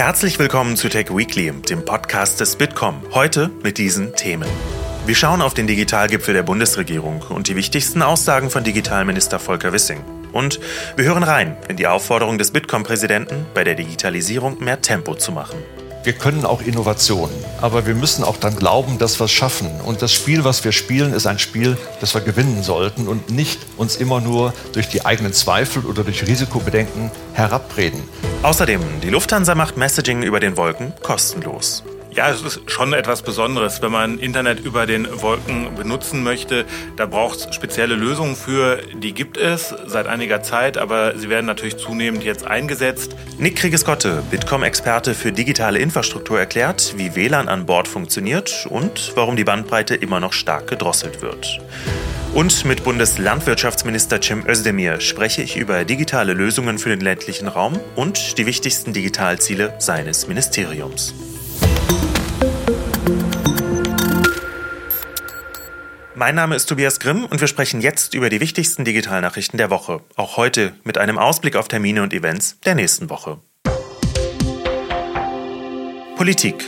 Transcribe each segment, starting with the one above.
Herzlich willkommen zu Tech Weekly, dem Podcast des Bitkom. Heute mit diesen Themen. Wir schauen auf den Digitalgipfel der Bundesregierung und die wichtigsten Aussagen von Digitalminister Volker Wissing. Und wir hören rein in die Aufforderung des Bitkom-Präsidenten, bei der Digitalisierung mehr Tempo zu machen. Wir können auch Innovationen, aber wir müssen auch dann glauben, dass wir es schaffen. Und das Spiel, was wir spielen, ist ein Spiel, das wir gewinnen sollten und nicht uns immer nur durch die eigenen Zweifel oder durch Risikobedenken herabreden. Außerdem, die Lufthansa macht Messaging über den Wolken kostenlos. Ja, es ist schon etwas Besonderes, wenn man Internet über den Wolken benutzen möchte. Da braucht es spezielle Lösungen für. Die gibt es seit einiger Zeit, aber sie werden natürlich zunehmend jetzt eingesetzt. Nick Kriegeskotte, Bitkom-Experte für digitale Infrastruktur, erklärt, wie WLAN an Bord funktioniert und warum die Bandbreite immer noch stark gedrosselt wird. Und mit Bundeslandwirtschaftsminister Cem Özdemir spreche ich über digitale Lösungen für den ländlichen Raum und die wichtigsten Digitalziele seines Ministeriums. Mein Name ist Tobias Grimm und wir sprechen jetzt über die wichtigsten Digitalnachrichten der Woche. Auch heute mit einem Ausblick auf Termine und Events der nächsten Woche. Politik.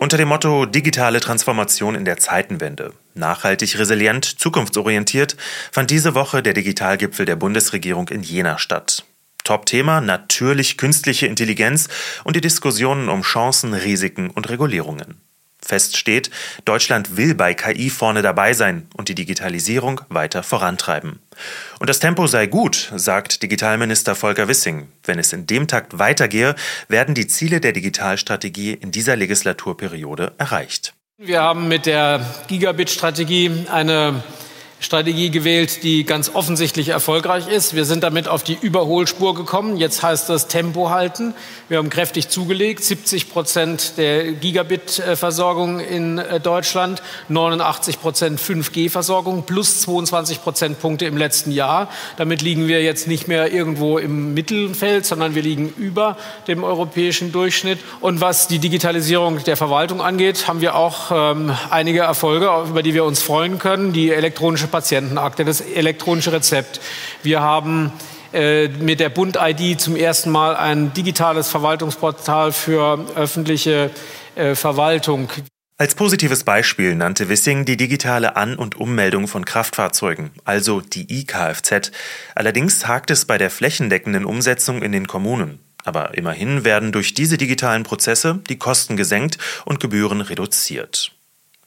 Unter dem Motto Digitale Transformation in der Zeitenwende. Nachhaltig resilient, zukunftsorientiert fand diese Woche der Digitalgipfel der Bundesregierung in Jena statt. Top-Thema natürlich künstliche Intelligenz und die Diskussionen um Chancen, Risiken und Regulierungen. Fest steht, Deutschland will bei KI vorne dabei sein und die Digitalisierung weiter vorantreiben. Und das Tempo sei gut, sagt Digitalminister Volker Wissing. Wenn es in dem Takt weitergehe, werden die Ziele der Digitalstrategie in dieser Legislaturperiode erreicht. Wir haben mit der Gigabit-Strategie eine Strategie gewählt, die ganz offensichtlich erfolgreich ist. Wir sind damit auf die Überholspur gekommen. Jetzt heißt das Tempo halten. Wir haben kräftig zugelegt. 70 Prozent der Gigabit-Versorgung in äh, Deutschland, 89 Prozent 5G-Versorgung plus 22 Prozentpunkte im letzten Jahr. Damit liegen wir jetzt nicht mehr irgendwo im Mittelfeld, sondern wir liegen über dem europäischen Durchschnitt. Und was die Digitalisierung der Verwaltung angeht, haben wir auch ähm, einige Erfolge, über die wir uns freuen können. Die elektronische Patientenakte, das elektronische Rezept. Wir haben äh, mit der Bund-ID zum ersten Mal ein digitales Verwaltungsportal für öffentliche äh, Verwaltung. Als positives Beispiel nannte Wissing die digitale An- und Ummeldung von Kraftfahrzeugen, also die IKFZ. Allerdings hakt es bei der flächendeckenden Umsetzung in den Kommunen. Aber immerhin werden durch diese digitalen Prozesse die Kosten gesenkt und Gebühren reduziert.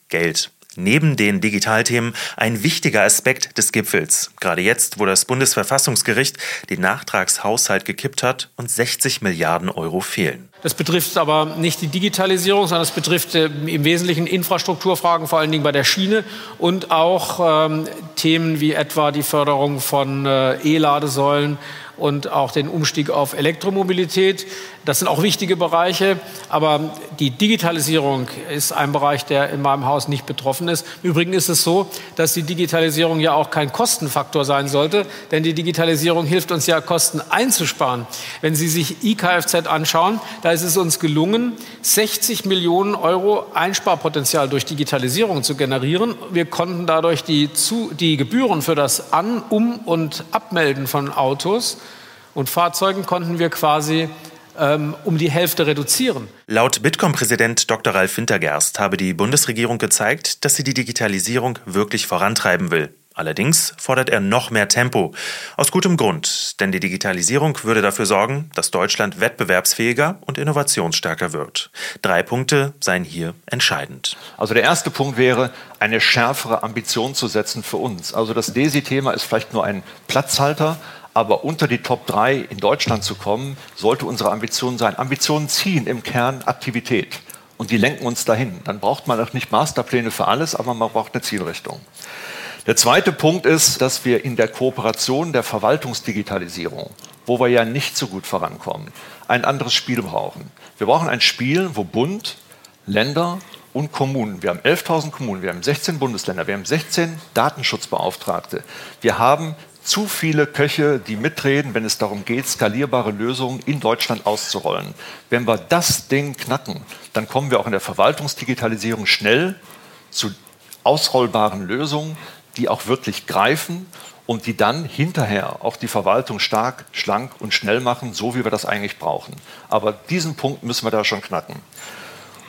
Geld. Neben den Digitalthemen ein wichtiger Aspekt des Gipfels. Gerade jetzt, wo das Bundesverfassungsgericht den Nachtragshaushalt gekippt hat und 60 Milliarden Euro fehlen. Das betrifft aber nicht die Digitalisierung, sondern es betrifft äh, im Wesentlichen Infrastrukturfragen, vor allen Dingen bei der Schiene und auch ähm, Themen wie etwa die Förderung von äh, E-Ladesäulen und auch den Umstieg auf Elektromobilität. Das sind auch wichtige Bereiche, aber die Digitalisierung ist ein Bereich, der in meinem Haus nicht betroffen ist. Im Übrigen ist es so, dass die Digitalisierung ja auch kein Kostenfaktor sein sollte, denn die Digitalisierung hilft uns ja, Kosten einzusparen. Wenn Sie sich IKFZ anschauen, da ist es uns gelungen, 60 Millionen Euro Einsparpotenzial durch Digitalisierung zu generieren. Wir konnten dadurch die, die Gebühren für das An-, Um- und Abmelden von Autos und Fahrzeugen konnten wir quasi um die Hälfte reduzieren. Laut Bitkom-Präsident Dr. Ralf Wintergerst habe die Bundesregierung gezeigt, dass sie die Digitalisierung wirklich vorantreiben will. Allerdings fordert er noch mehr Tempo. Aus gutem Grund, denn die Digitalisierung würde dafür sorgen, dass Deutschland wettbewerbsfähiger und innovationsstärker wird. Drei Punkte seien hier entscheidend. Also der erste Punkt wäre, eine schärfere Ambition zu setzen für uns. Also das DESI-Thema ist vielleicht nur ein Platzhalter, aber unter die Top 3 in Deutschland zu kommen, sollte unsere Ambition sein. Ambitionen ziehen im Kern Aktivität und die lenken uns dahin. Dann braucht man auch nicht Masterpläne für alles, aber man braucht eine Zielrichtung. Der zweite Punkt ist, dass wir in der Kooperation der Verwaltungsdigitalisierung, wo wir ja nicht so gut vorankommen, ein anderes Spiel brauchen. Wir brauchen ein Spiel, wo Bund, Länder und Kommunen, wir haben 11.000 Kommunen, wir haben 16 Bundesländer, wir haben 16 Datenschutzbeauftragte, wir haben zu viele Köche, die mitreden, wenn es darum geht, skalierbare Lösungen in Deutschland auszurollen. Wenn wir das Ding knacken, dann kommen wir auch in der Verwaltungsdigitalisierung schnell zu ausrollbaren Lösungen, die auch wirklich greifen und die dann hinterher auch die Verwaltung stark, schlank und schnell machen, so wie wir das eigentlich brauchen. Aber diesen Punkt müssen wir da schon knacken.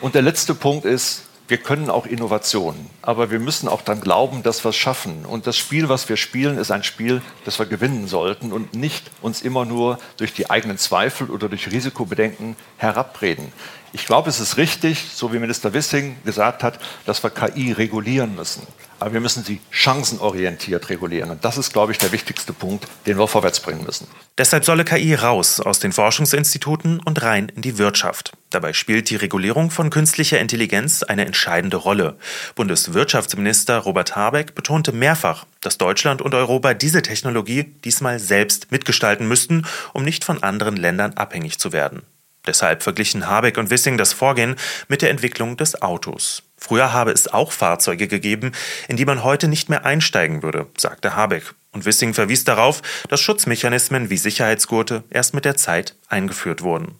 Und der letzte Punkt ist, wir können auch Innovationen, aber wir müssen auch dann glauben, dass wir es schaffen. Und das Spiel, was wir spielen, ist ein Spiel, das wir gewinnen sollten und nicht uns immer nur durch die eigenen Zweifel oder durch Risikobedenken herabreden. Ich glaube, es ist richtig, so wie Minister Wissing gesagt hat, dass wir KI regulieren müssen. Aber wir müssen sie chancenorientiert regulieren. Und das ist, glaube ich, der wichtigste Punkt, den wir vorwärts bringen müssen. Deshalb solle KI raus aus den Forschungsinstituten und rein in die Wirtschaft. Dabei spielt die Regulierung von künstlicher Intelligenz eine entscheidende Rolle. Bundeswirtschaftsminister Robert Habeck betonte mehrfach, dass Deutschland und Europa diese Technologie diesmal selbst mitgestalten müssten, um nicht von anderen Ländern abhängig zu werden. Deshalb verglichen Habeck und Wissing das Vorgehen mit der Entwicklung des Autos. Früher habe es auch Fahrzeuge gegeben, in die man heute nicht mehr einsteigen würde, sagte Habeck. Und Wissing verwies darauf, dass Schutzmechanismen wie Sicherheitsgurte erst mit der Zeit eingeführt wurden.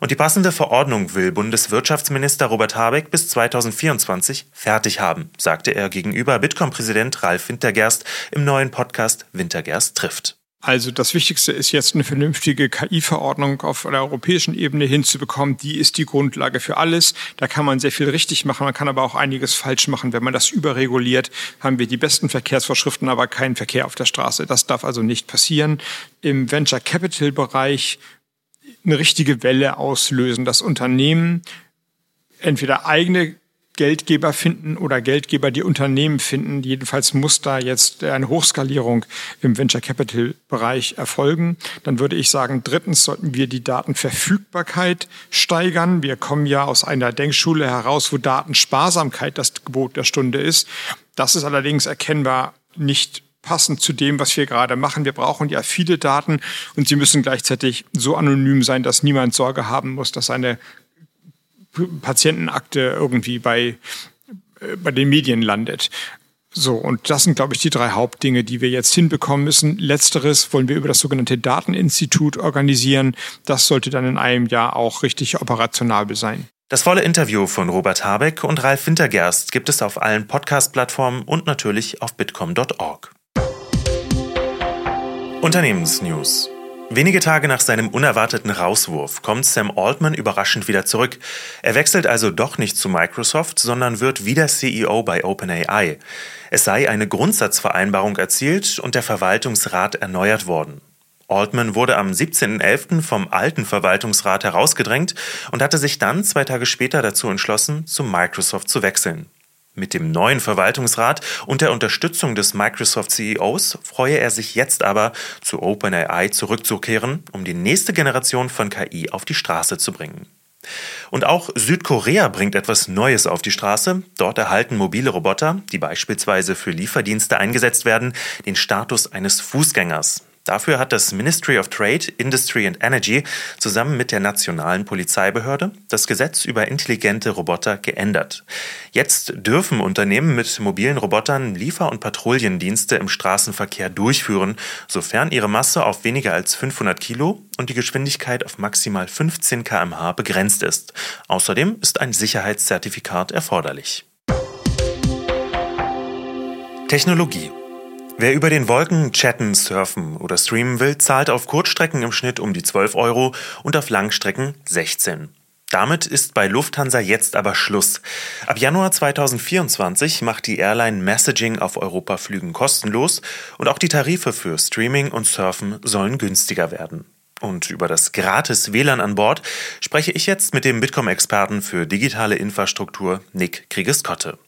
Und die passende Verordnung will Bundeswirtschaftsminister Robert Habeck bis 2024 fertig haben, sagte er gegenüber Bitkom-Präsident Ralf Wintergerst im neuen Podcast Wintergerst trifft. Also das Wichtigste ist jetzt eine vernünftige KI-Verordnung auf der europäischen Ebene hinzubekommen. Die ist die Grundlage für alles. Da kann man sehr viel richtig machen, man kann aber auch einiges falsch machen. Wenn man das überreguliert, haben wir die besten Verkehrsvorschriften, aber keinen Verkehr auf der Straße. Das darf also nicht passieren. Im Venture Capital Bereich eine richtige Welle auslösen, dass Unternehmen entweder eigene Geldgeber finden oder Geldgeber, die Unternehmen finden. Jedenfalls muss da jetzt eine Hochskalierung im Venture Capital Bereich erfolgen. Dann würde ich sagen, drittens sollten wir die Datenverfügbarkeit steigern. Wir kommen ja aus einer Denkschule heraus, wo Datensparsamkeit das Gebot der Stunde ist. Das ist allerdings erkennbar nicht passend zu dem, was wir gerade machen. Wir brauchen ja viele Daten und sie müssen gleichzeitig so anonym sein, dass niemand Sorge haben muss, dass eine Patientenakte irgendwie bei, äh, bei den Medien landet. So, und das sind, glaube ich, die drei Hauptdinge, die wir jetzt hinbekommen müssen. Letzteres wollen wir über das sogenannte Dateninstitut organisieren. Das sollte dann in einem Jahr auch richtig operationabel sein. Das volle Interview von Robert Habeck und Ralf Wintergerst gibt es auf allen Podcast-Plattformen und natürlich auf bitcom.org. Unternehmensnews. Wenige Tage nach seinem unerwarteten Rauswurf kommt Sam Altman überraschend wieder zurück. Er wechselt also doch nicht zu Microsoft, sondern wird wieder CEO bei OpenAI. Es sei eine Grundsatzvereinbarung erzielt und der Verwaltungsrat erneuert worden. Altman wurde am 17.11. vom alten Verwaltungsrat herausgedrängt und hatte sich dann zwei Tage später dazu entschlossen, zu Microsoft zu wechseln. Mit dem neuen Verwaltungsrat und der Unterstützung des Microsoft-CEOs freue er sich jetzt aber, zu OpenAI zurückzukehren, um die nächste Generation von KI auf die Straße zu bringen. Und auch Südkorea bringt etwas Neues auf die Straße. Dort erhalten mobile Roboter, die beispielsweise für Lieferdienste eingesetzt werden, den Status eines Fußgängers. Dafür hat das Ministry of Trade, Industry and Energy zusammen mit der nationalen Polizeibehörde das Gesetz über intelligente Roboter geändert. Jetzt dürfen Unternehmen mit mobilen Robotern Liefer- und Patrouillendienste im Straßenverkehr durchführen, sofern ihre Masse auf weniger als 500 Kilo und die Geschwindigkeit auf maximal 15 kmh begrenzt ist. Außerdem ist ein Sicherheitszertifikat erforderlich. Technologie Wer über den Wolken chatten, surfen oder streamen will, zahlt auf Kurzstrecken im Schnitt um die 12 Euro und auf Langstrecken 16. Damit ist bei Lufthansa jetzt aber Schluss. Ab Januar 2024 macht die Airline Messaging auf Europaflügen kostenlos und auch die Tarife für Streaming und Surfen sollen günstiger werden. Und über das gratis WLAN an Bord spreche ich jetzt mit dem Bitkom-Experten für digitale Infrastruktur Nick Kriegeskotte.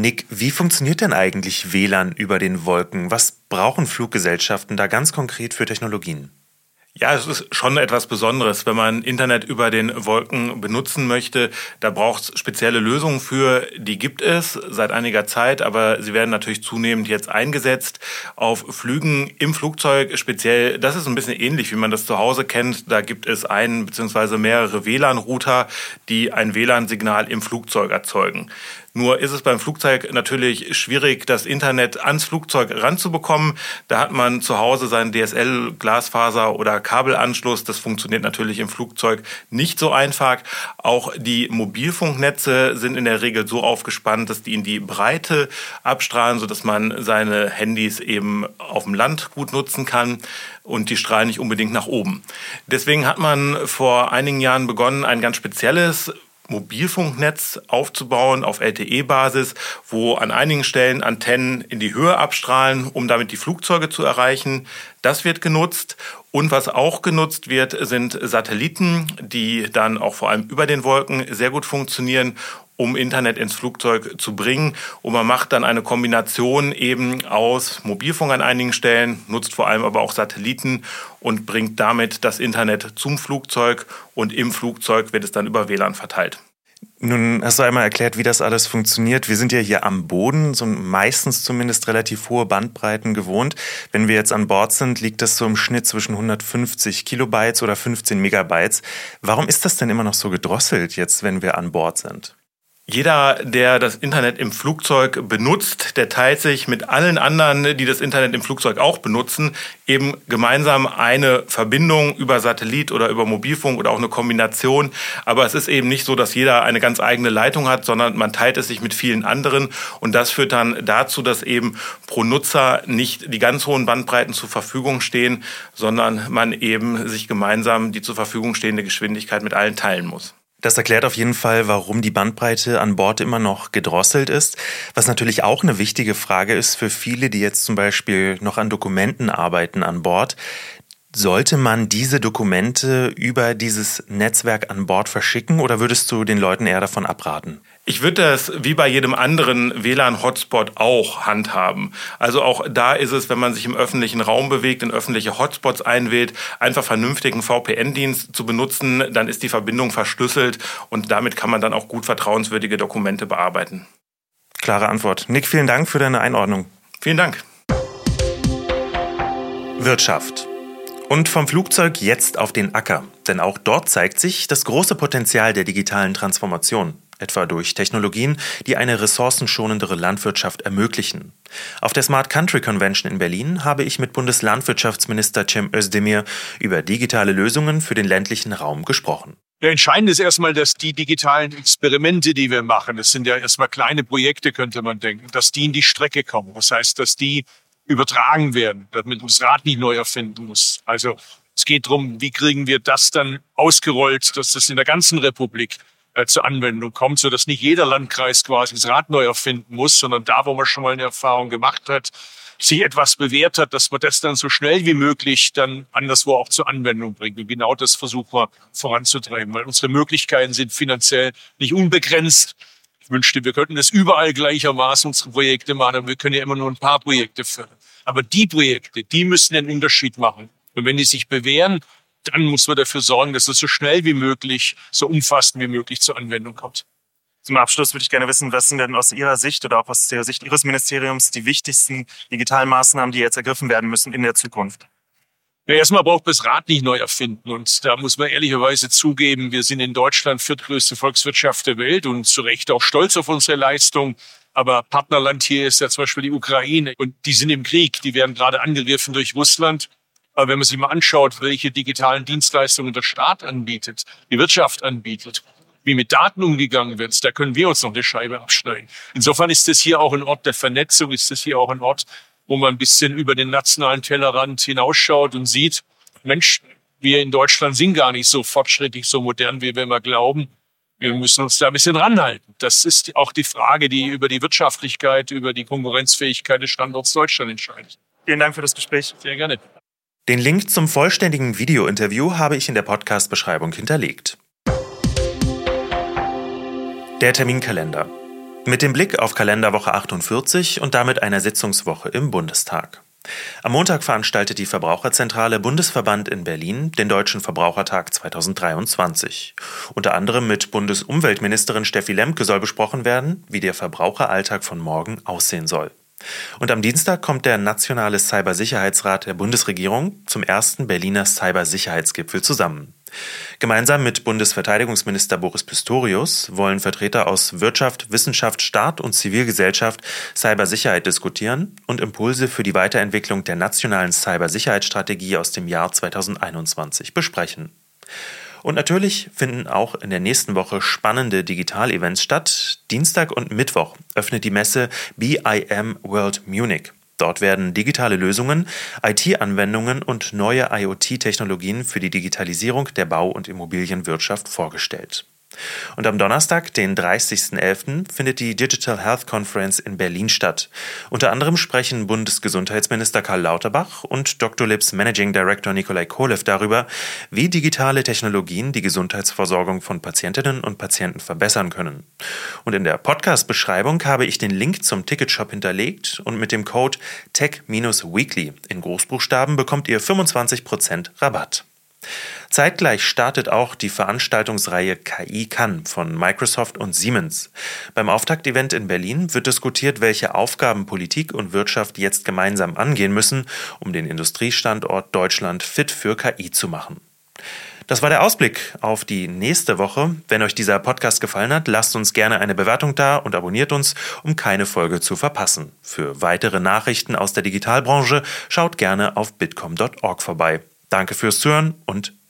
Nick, wie funktioniert denn eigentlich WLAN über den Wolken? Was brauchen Fluggesellschaften da ganz konkret für Technologien? Ja, es ist schon etwas Besonderes, wenn man Internet über den Wolken benutzen möchte. Da braucht es spezielle Lösungen für. Die gibt es seit einiger Zeit, aber sie werden natürlich zunehmend jetzt eingesetzt auf Flügen im Flugzeug speziell. Das ist ein bisschen ähnlich, wie man das zu Hause kennt. Da gibt es einen bzw. mehrere WLAN-Router, die ein WLAN-Signal im Flugzeug erzeugen. Nur ist es beim Flugzeug natürlich schwierig, das Internet ans Flugzeug ranzubekommen. Da hat man zu Hause sein DSL, Glasfaser oder Kabelanschluss. Das funktioniert natürlich im Flugzeug nicht so einfach. Auch die Mobilfunknetze sind in der Regel so aufgespannt, dass die in die Breite abstrahlen, sodass man seine Handys eben auf dem Land gut nutzen kann und die strahlen nicht unbedingt nach oben. Deswegen hat man vor einigen Jahren begonnen, ein ganz spezielles Mobilfunknetz aufzubauen auf LTE-Basis, wo an einigen Stellen Antennen in die Höhe abstrahlen, um damit die Flugzeuge zu erreichen. Das wird genutzt. Und was auch genutzt wird, sind Satelliten, die dann auch vor allem über den Wolken sehr gut funktionieren um Internet ins Flugzeug zu bringen. Und man macht dann eine Kombination eben aus Mobilfunk an einigen Stellen, nutzt vor allem aber auch Satelliten und bringt damit das Internet zum Flugzeug und im Flugzeug wird es dann über WLAN verteilt. Nun hast du einmal erklärt, wie das alles funktioniert. Wir sind ja hier am Boden, so meistens zumindest relativ hohe Bandbreiten gewohnt. Wenn wir jetzt an Bord sind, liegt das so im Schnitt zwischen 150 Kilobytes oder 15 Megabytes. Warum ist das denn immer noch so gedrosselt jetzt, wenn wir an Bord sind? Jeder, der das Internet im Flugzeug benutzt, der teilt sich mit allen anderen, die das Internet im Flugzeug auch benutzen, eben gemeinsam eine Verbindung über Satellit oder über Mobilfunk oder auch eine Kombination. Aber es ist eben nicht so, dass jeder eine ganz eigene Leitung hat, sondern man teilt es sich mit vielen anderen. Und das führt dann dazu, dass eben pro Nutzer nicht die ganz hohen Bandbreiten zur Verfügung stehen, sondern man eben sich gemeinsam die zur Verfügung stehende Geschwindigkeit mit allen teilen muss. Das erklärt auf jeden Fall, warum die Bandbreite an Bord immer noch gedrosselt ist. Was natürlich auch eine wichtige Frage ist für viele, die jetzt zum Beispiel noch an Dokumenten arbeiten an Bord. Sollte man diese Dokumente über dieses Netzwerk an Bord verschicken oder würdest du den Leuten eher davon abraten? Ich würde das wie bei jedem anderen WLAN-Hotspot auch handhaben. Also auch da ist es, wenn man sich im öffentlichen Raum bewegt, in öffentliche Hotspots einwählt, einfach vernünftigen VPN-Dienst zu benutzen, dann ist die Verbindung verschlüsselt und damit kann man dann auch gut vertrauenswürdige Dokumente bearbeiten. Klare Antwort. Nick, vielen Dank für deine Einordnung. Vielen Dank. Wirtschaft. Und vom Flugzeug jetzt auf den Acker. Denn auch dort zeigt sich das große Potenzial der digitalen Transformation, etwa durch Technologien, die eine ressourcenschonendere Landwirtschaft ermöglichen. Auf der Smart Country Convention in Berlin habe ich mit Bundeslandwirtschaftsminister Cem Özdemir über digitale Lösungen für den ländlichen Raum gesprochen. Der Entscheidende ist erstmal, dass die digitalen Experimente, die wir machen, das sind ja erstmal kleine Projekte, könnte man denken, dass die in die Strecke kommen. Das heißt, dass die übertragen werden, damit man das Rad nicht neu erfinden muss. Also es geht darum, wie kriegen wir das dann ausgerollt, dass das in der ganzen Republik äh, zur Anwendung kommt, so dass nicht jeder Landkreis quasi das Rad neu erfinden muss, sondern da, wo man schon mal eine Erfahrung gemacht hat, sich etwas bewährt hat, dass man das dann so schnell wie möglich dann anderswo auch zur Anwendung bringt. Und genau das versuchen wir voranzutreiben, weil unsere Möglichkeiten sind finanziell nicht unbegrenzt. Ich wünschte, wir könnten das überall gleichermaßen unsere Projekte machen, aber wir können ja immer nur ein paar Projekte fördern. Aber die Projekte, die müssen den Unterschied machen. Und wenn die sich bewähren, dann muss man dafür sorgen, dass es so schnell wie möglich, so umfassend wie möglich zur Anwendung kommt. Zum Abschluss würde ich gerne wissen, was sind denn aus Ihrer Sicht oder auch aus der Sicht Ihres Ministeriums die wichtigsten digitalen Maßnahmen, die jetzt ergriffen werden müssen in der Zukunft? Ja, erstmal braucht man das Rad nicht neu erfinden. Und da muss man ehrlicherweise zugeben, wir sind in Deutschland viertgrößte Volkswirtschaft der Welt und zu Recht auch stolz auf unsere Leistung. Aber Partnerland hier ist ja zum Beispiel die Ukraine und die sind im Krieg. Die werden gerade angegriffen durch Russland. Aber wenn man sich mal anschaut, welche digitalen Dienstleistungen der Staat anbietet, die Wirtschaft anbietet, wie mit Daten umgegangen wird, da können wir uns noch eine Scheibe abschneiden. Insofern ist das hier auch ein Ort der Vernetzung, ist das hier auch ein Ort, wo man ein bisschen über den nationalen Tellerrand hinausschaut und sieht, Mensch, wir in Deutschland sind gar nicht so fortschrittlich, so modern, wie wir immer glauben. Wir müssen uns da ein bisschen ranhalten. Das ist auch die Frage, die über die Wirtschaftlichkeit, über die Konkurrenzfähigkeit des Standorts Deutschland entscheidet. Vielen Dank für das Gespräch. Sehr gerne. Den Link zum vollständigen Videointerview habe ich in der Podcast-Beschreibung hinterlegt. Der Terminkalender. Mit dem Blick auf Kalenderwoche 48 und damit einer Sitzungswoche im Bundestag. Am Montag veranstaltet die Verbraucherzentrale Bundesverband in Berlin den Deutschen Verbrauchertag 2023. Unter anderem mit Bundesumweltministerin Steffi Lemke soll besprochen werden, wie der Verbraucheralltag von morgen aussehen soll. Und am Dienstag kommt der Nationale Cybersicherheitsrat der Bundesregierung zum ersten Berliner Cybersicherheitsgipfel zusammen. Gemeinsam mit Bundesverteidigungsminister Boris Pistorius wollen Vertreter aus Wirtschaft, Wissenschaft, Staat und Zivilgesellschaft Cybersicherheit diskutieren und Impulse für die Weiterentwicklung der nationalen Cybersicherheitsstrategie aus dem Jahr 2021 besprechen. Und natürlich finden auch in der nächsten Woche spannende Digital-Events statt. Dienstag und Mittwoch öffnet die Messe BIM World Munich. Dort werden digitale Lösungen, IT-Anwendungen und neue IoT-Technologien für die Digitalisierung der Bau- und Immobilienwirtschaft vorgestellt. Und am Donnerstag, den 30.11., findet die Digital Health Conference in Berlin statt. Unter anderem sprechen Bundesgesundheitsminister Karl Lauterbach und Dr. Lips Managing Director Nikolai Kolev darüber, wie digitale Technologien die Gesundheitsversorgung von Patientinnen und Patienten verbessern können. Und in der Podcast-Beschreibung habe ich den Link zum Ticketshop hinterlegt und mit dem Code TECH-Weekly in Großbuchstaben bekommt ihr 25% Rabatt. Zeitgleich startet auch die Veranstaltungsreihe KI kann von Microsoft und Siemens. Beim Auftaktevent in Berlin wird diskutiert, welche Aufgaben Politik und Wirtschaft jetzt gemeinsam angehen müssen, um den Industriestandort Deutschland fit für KI zu machen. Das war der Ausblick auf die nächste Woche. Wenn euch dieser Podcast gefallen hat, lasst uns gerne eine Bewertung da und abonniert uns, um keine Folge zu verpassen. Für weitere Nachrichten aus der Digitalbranche schaut gerne auf bitcom.org vorbei. Danke fürs Zuhören und